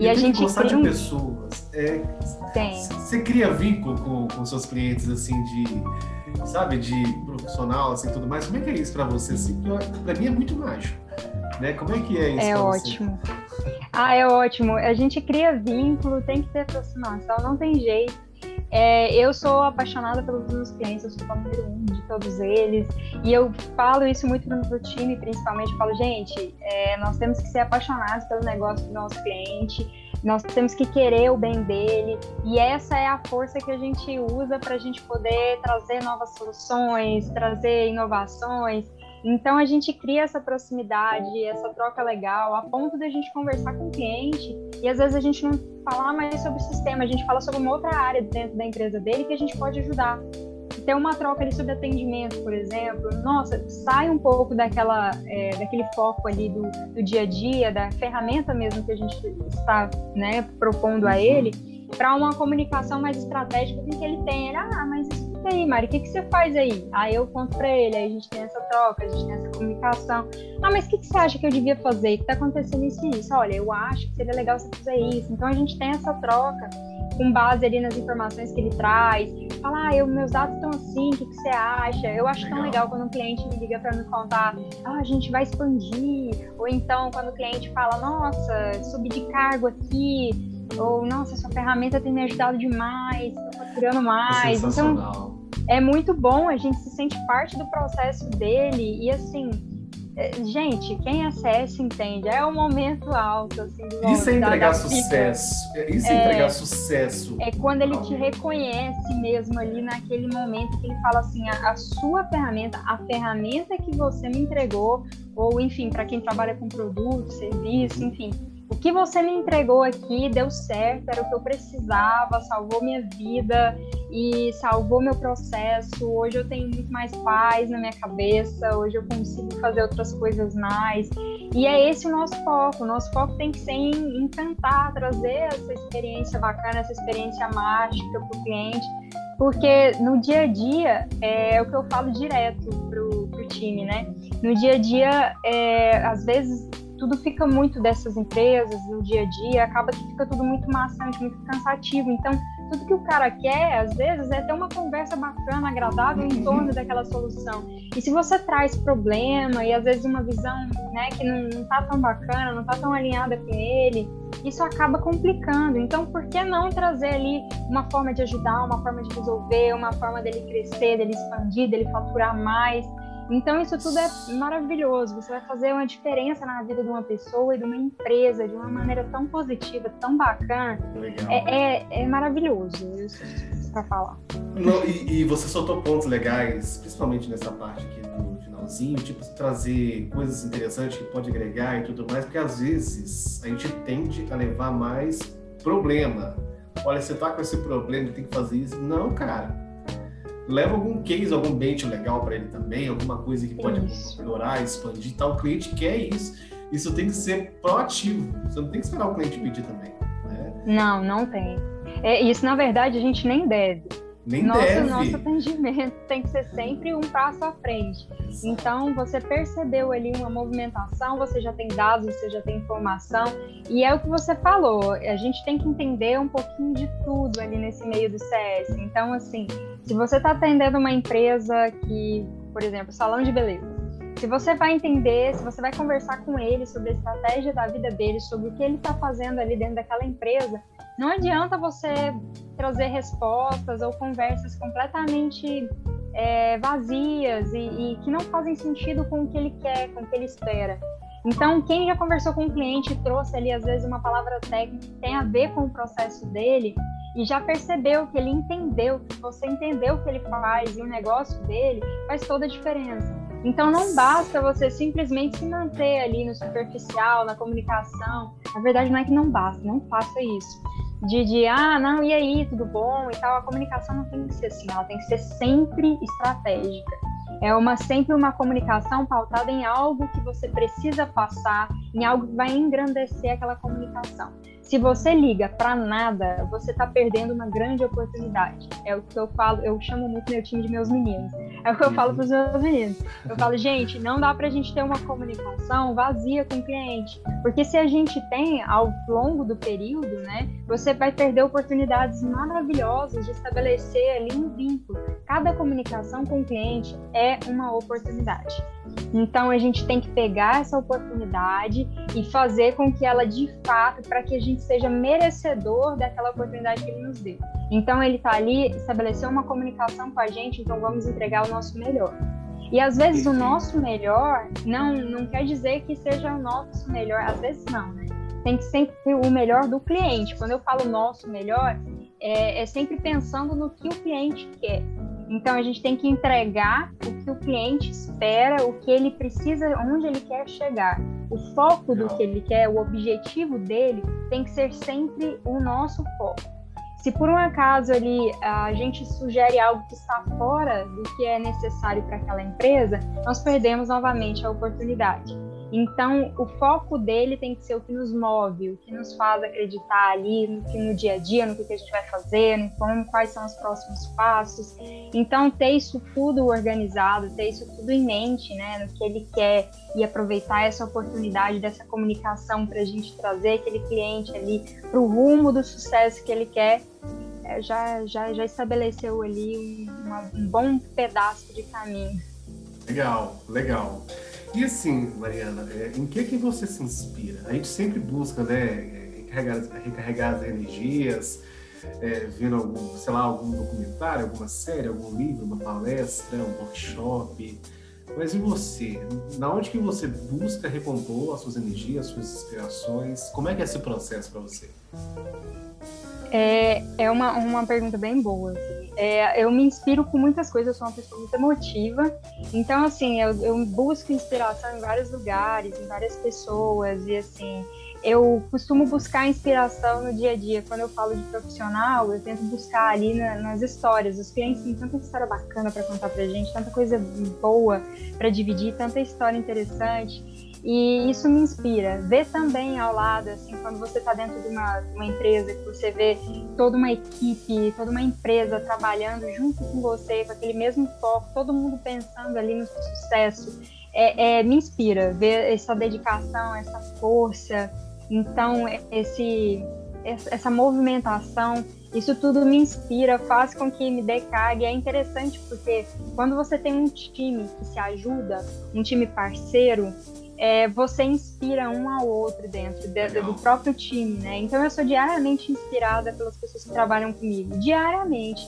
S1: E, e a gente gostar de pessoas. É,
S2: tem.
S1: Você cria vínculo com, com seus clientes, assim, de, sabe, de profissional, assim, tudo mais. Como é que é isso para você? Assim, para mim é muito mágico né? Como é que é isso?
S2: É ótimo. Ah, é ótimo. A gente cria vínculo, tem que ter aproximação, não tem jeito. É, eu sou apaixonada pelos meus clientes, eu sou o número um de todos eles, e eu falo isso muito no meu time, principalmente, eu falo, gente, é, nós temos que ser apaixonados pelo negócio do nosso cliente, nós temos que querer o bem dele, e essa é a força que a gente usa para a gente poder trazer novas soluções, trazer inovações, então a gente cria essa proximidade, essa troca legal, a ponto de a gente conversar com o cliente e às vezes a gente não falar mais sobre o sistema, a gente fala sobre uma outra área dentro da empresa dele que a gente pode ajudar. Ter uma troca ali sobre atendimento, por exemplo, nossa, sai um pouco daquela, é, daquele foco ali do, do dia a dia, da ferramenta mesmo que a gente está né, propondo a ele, para uma comunicação mais estratégica em que ele tem. Ah, mas e aí, Mari, o que, que você faz aí? Aí eu conto pra ele, aí a gente tem essa troca, a gente tem essa comunicação. Ah, mas o que, que você acha que eu devia fazer? O que tá acontecendo isso e isso? Olha, eu acho que seria legal você fazer isso. Então a gente tem essa troca com base ali nas informações que ele traz. Fala, ah, eu, meus dados estão assim, o que, que você acha? Eu acho legal. tão legal quando um cliente me liga para me contar, ah, a gente vai expandir. Ou então quando o cliente fala, nossa, subi de cargo aqui, ou nossa, sua ferramenta tem me ajudado demais, estou faturando mais. Então, é muito bom, a gente se sente parte do processo dele e assim, é, gente, quem acessa entende, é um momento alto, assim,
S1: do Isso é entregar sucesso. É, isso é, é, entregar sucesso.
S2: É quando ele te reconhece mesmo ali naquele momento que ele fala assim, a, a sua ferramenta, a ferramenta que você me entregou, ou enfim, para quem trabalha com produto, serviço, enfim, o que você me entregou aqui deu certo, era o que eu precisava, salvou minha vida e salvou meu processo. Hoje eu tenho muito mais paz na minha cabeça, hoje eu consigo fazer outras coisas mais. E é esse o nosso foco. O nosso foco tem que ser em encantar, trazer essa experiência bacana, essa experiência mágica para o cliente, porque no dia a dia é o que eu falo direto pro, pro time, né? No dia a dia, é, às vezes tudo fica muito dessas empresas no dia a dia, acaba que fica tudo muito maçante, muito cansativo. Então, tudo que o cara quer, às vezes, é ter uma conversa bacana, agradável em torno daquela solução. E se você traz problema e às vezes uma visão né, que não, não tá tão bacana, não tá tão alinhada com ele, isso acaba complicando. Então, por que não trazer ali uma forma de ajudar, uma forma de resolver, uma forma dele crescer, dele expandir, dele faturar mais? Então, isso tudo é maravilhoso. Você vai fazer uma diferença na vida de uma pessoa e de uma empresa de uma maneira tão positiva, tão bacana. É, é, é, maravilhoso para falar.
S1: Não, e, e, você soltou pontos legais, principalmente nessa parte aqui do finalzinho, tipo, trazer coisas interessantes que pode agregar e tudo mais, porque às vezes a gente tende a levar mais problema. Olha, você tá com esse problema, tem que fazer isso. Não, cara leva algum case, algum bench legal para ele também, alguma coisa que pode isso. melhorar, expandir. Tal. O cliente quer isso. Isso tem que ser proativo. Você não tem que esperar o cliente pedir também. Né?
S2: Não, não tem. É, isso, na verdade, a gente nem deve.
S1: Nem
S2: nosso,
S1: deve.
S2: Nosso atendimento tem que ser sempre um passo à frente. Exato. Então, você percebeu ali uma movimentação, você já tem dados, você já tem informação, e é o que você falou, a gente tem que entender um pouquinho de tudo ali nesse meio do CS. Então, assim, se você está atendendo uma empresa que, por exemplo, salão de beleza, se você vai entender, se você vai conversar com ele sobre a estratégia da vida dele, sobre o que ele está fazendo ali dentro daquela empresa, não adianta você trazer respostas ou conversas completamente é, vazias e, e, que não fazem sentido com o que ele quer, com o que ele espera. Então, quem já conversou com o cliente trouxe ali, às vezes, uma palavra técnica que tem a ver com o processo dele, e já percebeu que ele entendeu, que você entendeu o que ele faz e o negócio dele, faz toda a diferença. Então não basta você simplesmente se manter ali no superficial, na comunicação. Na verdade, não é que não basta, não faça isso. De, de ah, não, e aí, tudo bom e tal. A comunicação não tem que ser assim, ela tem que ser sempre estratégica. É uma sempre uma comunicação pautada em algo que você precisa passar, em algo que vai engrandecer aquela comunicação. Se você liga para nada, você está perdendo uma grande oportunidade. É o que eu falo, eu chamo muito meu time de meus meninos. É o que eu falo para os meus meninos. Eu falo, gente, não dá para a gente ter uma comunicação vazia com o cliente, porque se a gente tem ao longo do período, né, você vai perder oportunidades maravilhosas de estabelecer ali um vínculo. Cada comunicação com o cliente é uma oportunidade. Então a gente tem que pegar essa oportunidade e fazer com que ela de fato, para que a gente seja merecedor daquela oportunidade que ele nos deu. Então ele está ali, estabeleceu uma comunicação com a gente, então vamos entregar o nosso melhor. E às vezes o nosso melhor não, não quer dizer que seja o nosso melhor, às vezes não, né? Tem que sempre ser o melhor do cliente. Quando eu falo nosso melhor, é, é sempre pensando no que o cliente quer. Então a gente tem que entregar o que o cliente espera, o que ele precisa, onde ele quer chegar. O foco do que ele quer, o objetivo dele tem que ser sempre o nosso foco. Se por um acaso ali a gente sugere algo que está fora do que é necessário para aquela empresa, nós perdemos novamente a oportunidade. Então, o foco dele tem que ser o que nos move, o que nos faz acreditar ali no, que, no dia a dia, no que, a gente vai fazer, no como, quais são os próximos passos. Então, ter isso tudo organizado, ter isso tudo em mente, né, no que ele quer e aproveitar essa oportunidade dessa comunicação para a gente trazer aquele cliente ali para o rumo do sucesso que ele quer, é, já, já, já estabeleceu ali um, um bom pedaço de caminho.
S1: Legal, legal. E assim, Mariana, é, em que que você se inspira? A gente sempre busca, né, recarregar, recarregar as energias, é, vendo algum, sei lá, algum documentário, alguma série, algum livro, uma palestra, um workshop. Mas e você? Na onde que você busca recompor as suas energias, as suas inspirações? Como é que é esse processo para você?
S2: É, é uma, uma pergunta bem boa. É, eu me inspiro com muitas coisas, eu sou uma pessoa muito emotiva. Então, assim, eu, eu busco inspiração em vários lugares, em várias pessoas. E, assim, eu costumo buscar inspiração no dia a dia. Quando eu falo de profissional, eu tento buscar ali na, nas histórias. Os clientes têm tanta história bacana para contar pra gente, tanta coisa boa para dividir, tanta história interessante. E isso me inspira. Ver também ao lado, assim, quando você está dentro de uma, uma, empresa, que você vê toda uma equipe, toda uma empresa trabalhando junto com você, com aquele mesmo foco, todo mundo pensando ali no sucesso, é, é, me inspira. Ver essa dedicação, essa força. Então, esse, essa movimentação, isso tudo me inspira, faz com que me dê carga. E é interessante porque quando você tem um time que se ajuda, um time parceiro, é, você inspira um ao outro dentro de, do próprio time, né? Então eu sou diariamente inspirada pelas pessoas que trabalham comigo, diariamente.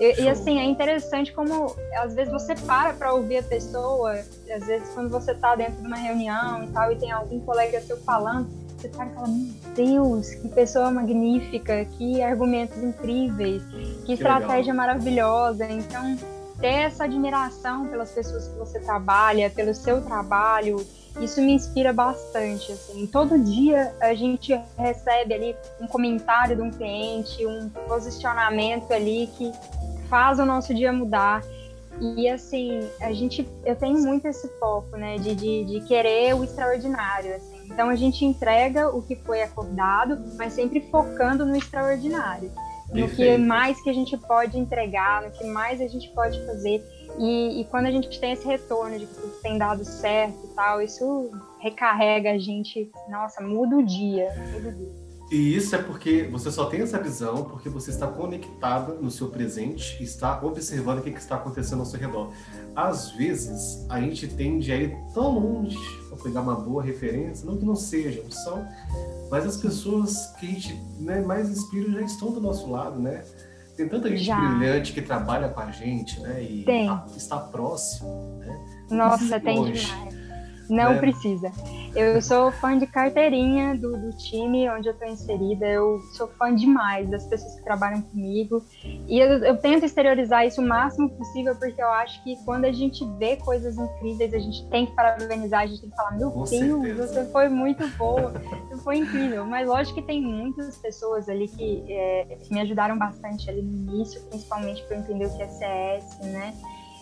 S2: E, e, assim, é interessante como às vezes você para para ouvir a pessoa, às vezes quando você está dentro de uma reunião e tal, e tem algum colega seu falando, você para e fala, meu Deus, que pessoa magnífica, que argumentos incríveis, que, que estratégia legal. maravilhosa. Então, ter essa admiração pelas pessoas que você trabalha, pelo seu trabalho, isso me inspira bastante. Assim. Todo dia a gente recebe ali um comentário de um cliente, um posicionamento ali que faz o nosso dia mudar. E assim, a gente, eu tenho muito esse foco, né, de, de, de querer o extraordinário. Assim. Então a gente entrega o que foi acordado, mas sempre focando no extraordinário. No que mais que a gente pode entregar, no que mais a gente pode fazer. E, e, quando a gente tem esse retorno de que tudo tem dado certo e tal, isso recarrega a gente, nossa, muda o dia, muda o dia.
S1: E isso é porque você só tem essa visão porque você está conectada no seu presente e está observando o que, está acontecendo ao seu redor. Às vezes, a gente tende a ir tão longe para pegar uma boa referência, não que não sejam, são, mas as pessoas que a gente né, mais inspira já estão do nosso lado, né? Tem tanta gente já. brilhante que trabalha com a gente, né? E tem. está próximo, né?
S2: Nossa, tem longe. demais. Não é. precisa. Eu sou fã de carteirinha do, do time onde eu estou inserida. Eu sou fã demais das pessoas que trabalham comigo. E eu, eu, tento exteriorizar isso o máximo possível, porque eu acho que quando a gente vê coisas incríveis, a gente tem que parabenizar, a gente tem que falar: Meu Com Deus, certeza. você foi muito boa, você foi incrível. Mas lógico que tem muitas pessoas ali que, é, que me ajudaram bastante ali no início, principalmente para entender o que é CS, né?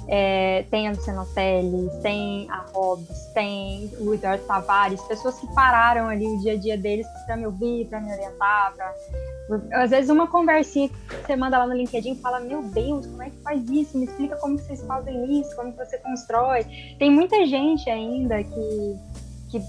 S2: É, tem a Luciana Teles, tem a Hobbs, tem o Eduardo Tavares, pessoas que pararam ali o dia a dia deles para me ouvir, para me orientar. Pra... Às vezes, uma conversinha que você manda lá no LinkedIn fala: Meu Deus, como é que faz isso? Me explica como vocês fazem isso, como você constrói. Tem muita gente ainda que, que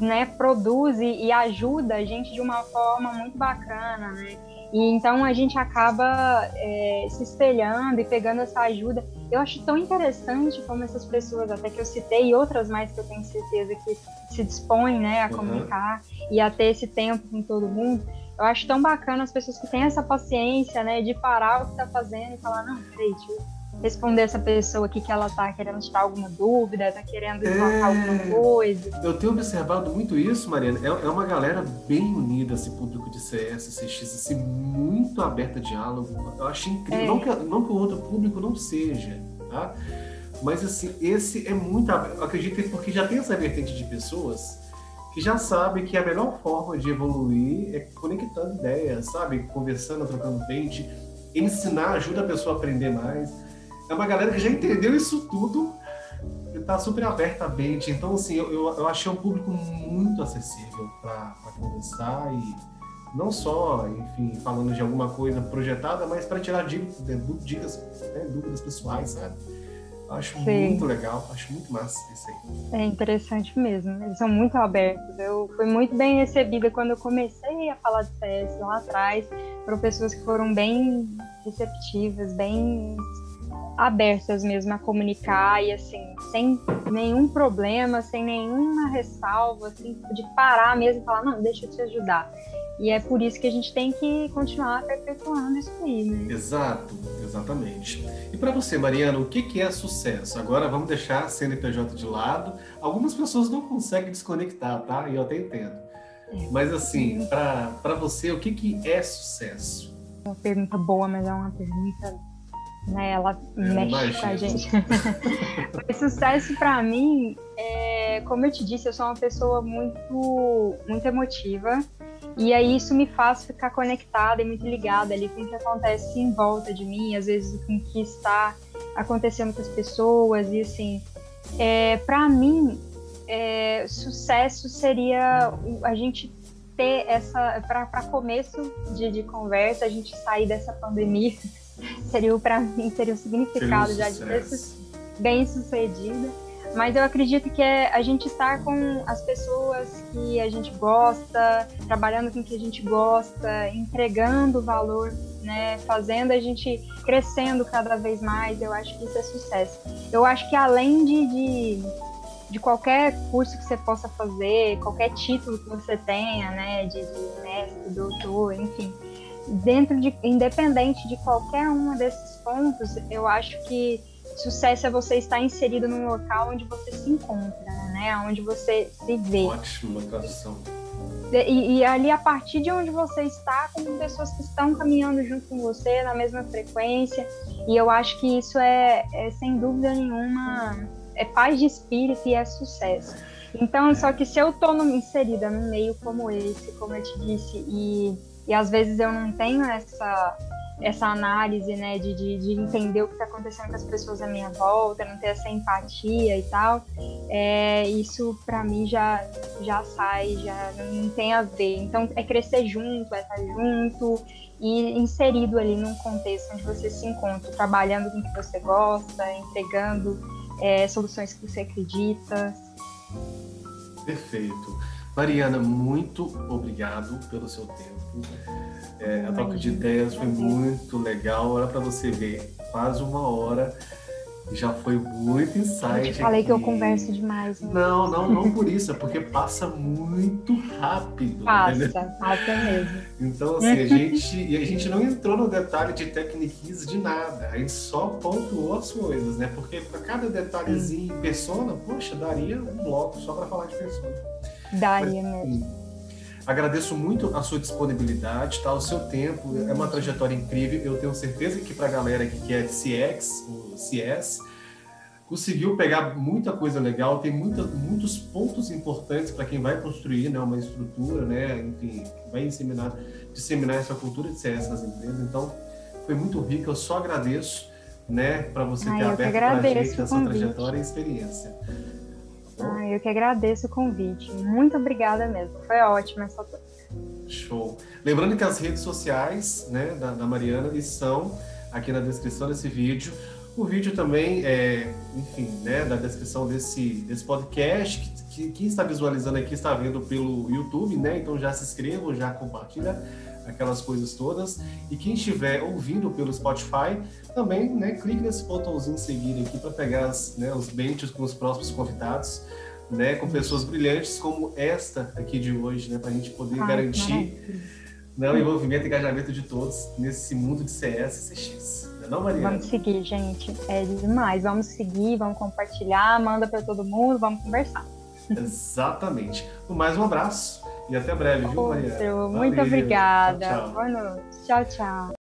S2: né, produz e ajuda a gente de uma forma muito bacana, né? E então a gente acaba é, se espelhando e pegando essa ajuda. Eu acho tão interessante como essas pessoas, até que eu citei, e outras mais que eu tenho certeza que se dispõem né, a uhum. comunicar e a ter esse tempo com todo mundo. Eu acho tão bacana as pessoas que têm essa paciência né, de parar o que está fazendo e falar: não, peraí, deixa eu responder essa pessoa aqui que ela tá querendo tirar alguma dúvida, tá querendo colocar é... alguma coisa.
S1: Eu tenho observado muito isso, Mariana. É, é uma galera bem unida, esse público de CS, CX, assim, muito aberta a diálogo. Eu acho incrível. É. Não, que, não que o outro público não seja, tá? Mas, assim, esse é muito aberto. Acredito que porque já tem essa vertente de pessoas que já sabem que a melhor forma de evoluir é conectando ideias, sabe? Conversando, trocando dente. Ensinar ajuda a pessoa a aprender mais é uma galera que já entendeu isso tudo e tá super aberta a mente. Então, assim, eu, eu achei um público muito acessível para conversar e não só, enfim, falando de alguma coisa projetada, mas para tirar dicas, dicas né, dúvidas pessoais, sabe? Acho Sim. muito legal, acho muito massa isso aí.
S2: É interessante mesmo, eles são muito abertos. Eu fui muito bem recebida quando eu comecei a falar de CS lá atrás. Foram pessoas que foram bem receptivas, bem abertas mesmo a comunicar e assim, sem nenhum problema, sem nenhuma ressalva, assim, de parar mesmo e falar, não, deixa eu te ajudar. E é por isso que a gente tem que continuar perpetuando isso aí, né?
S1: Exato, exatamente. E para você, Mariana, o que, que é sucesso? Agora vamos deixar a CNPJ de lado. Algumas pessoas não conseguem desconectar, tá? E eu até entendo. É. Mas assim, para você, o que, que é sucesso?
S2: Uma pergunta boa, mas é uma pergunta né? Ela é, mexe com a gente. o sucesso para mim, é, como eu te disse, eu sou uma pessoa muito, muito emotiva. E aí isso me faz ficar conectada e muito ligada ali com o que acontece em volta de mim, às vezes com o que está acontecendo com as pessoas. E assim, é, para mim, é, sucesso seria a gente ter essa, para começo de, de conversa, a gente sair dessa pandemia seria para mim seria o significado um já de ter bem sucedida. Mas eu acredito que é a gente estar com as pessoas que a gente gosta, trabalhando com o que a gente gosta, entregando valor, né, fazendo a gente crescendo cada vez mais. Eu acho que isso é sucesso. Eu acho que além de, de, de qualquer curso que você possa fazer, qualquer título que você tenha, né, de, de mestre, doutor, enfim, dentro de, independente de qualquer um desses pontos, eu acho que sucesso é você estar inserido num local onde você se encontra, né? Onde você se vê.
S1: Ótima tradução.
S2: E, e, ali, a partir de onde você está, com pessoas que estão caminhando junto com você, na mesma frequência. E eu acho que isso é, é sem dúvida nenhuma, é paz de espírito e é sucesso. Então, só que se eu estou inserida num meio como esse, como eu te disse, e, e às vezes eu não tenho essa essa análise, né, de, de, de entender o que está acontecendo com as pessoas à minha volta, não ter essa empatia e tal, é, isso para mim já, já sai, já não tem a ver. Então é crescer junto, é estar junto e inserido ali num contexto onde você se encontra, trabalhando com o que você gosta, entregando é, soluções que você acredita.
S1: Perfeito. Mariana, muito obrigado pelo seu tempo. É, a troca de ideias foi muito legal. Olha para você ver, quase uma hora. Já foi muito insight. Eu
S2: falei aqui. que eu converso demais.
S1: Né? Não, não, não por isso, é porque passa muito rápido.
S2: Passa, entendeu? passa mesmo.
S1: Então, assim, a gente, e a gente não entrou no detalhe de técnicas de nada. A gente só pontuou as coisas, né? Porque para cada detalhezinho em persona, poxa, daria um bloco só para falar de persona.
S2: Daria Mas, mesmo.
S1: Agradeço muito a sua disponibilidade, tá? o seu tempo, é uma trajetória incrível. Eu tenho certeza que para a galera que é CX, o CS, conseguiu pegar muita coisa legal, tem muita, muitos pontos importantes para quem vai construir né, uma estrutura, né, enfim, vai disseminar, disseminar essa cultura de CS nas empresas. Então, foi muito rico, eu só agradeço né, para você Ai, ter aberto para a gente essa trajetória e experiência.
S2: Ah, eu que agradeço o convite. Muito obrigada mesmo. Foi ótimo essa
S1: Show. Lembrando que as redes sociais né, da, da Mariana estão aqui na descrição desse vídeo. O vídeo também é, enfim, né, da descrição desse, desse podcast, que, que, quem está visualizando aqui está vendo pelo YouTube, né? Então já se inscreva, já compartilha aquelas coisas todas. E quem estiver ouvindo pelo Spotify, também, né, clique nesse botãozinho seguir aqui para pegar as, né, os benches com os próximos convidados, né, com pessoas brilhantes como esta aqui de hoje, né, para a gente poder Ai, garantir né, o envolvimento e engajamento de todos nesse mundo de CS e CX. Não, é não?
S2: Vamos seguir, gente. É demais. Vamos seguir, vamos compartilhar, manda para todo mundo, vamos conversar.
S1: Exatamente. Mais um abraço e até breve, viu, Mariana?
S2: Muito obrigada. Tchau, tchau. Boa noite. Tchau, tchau.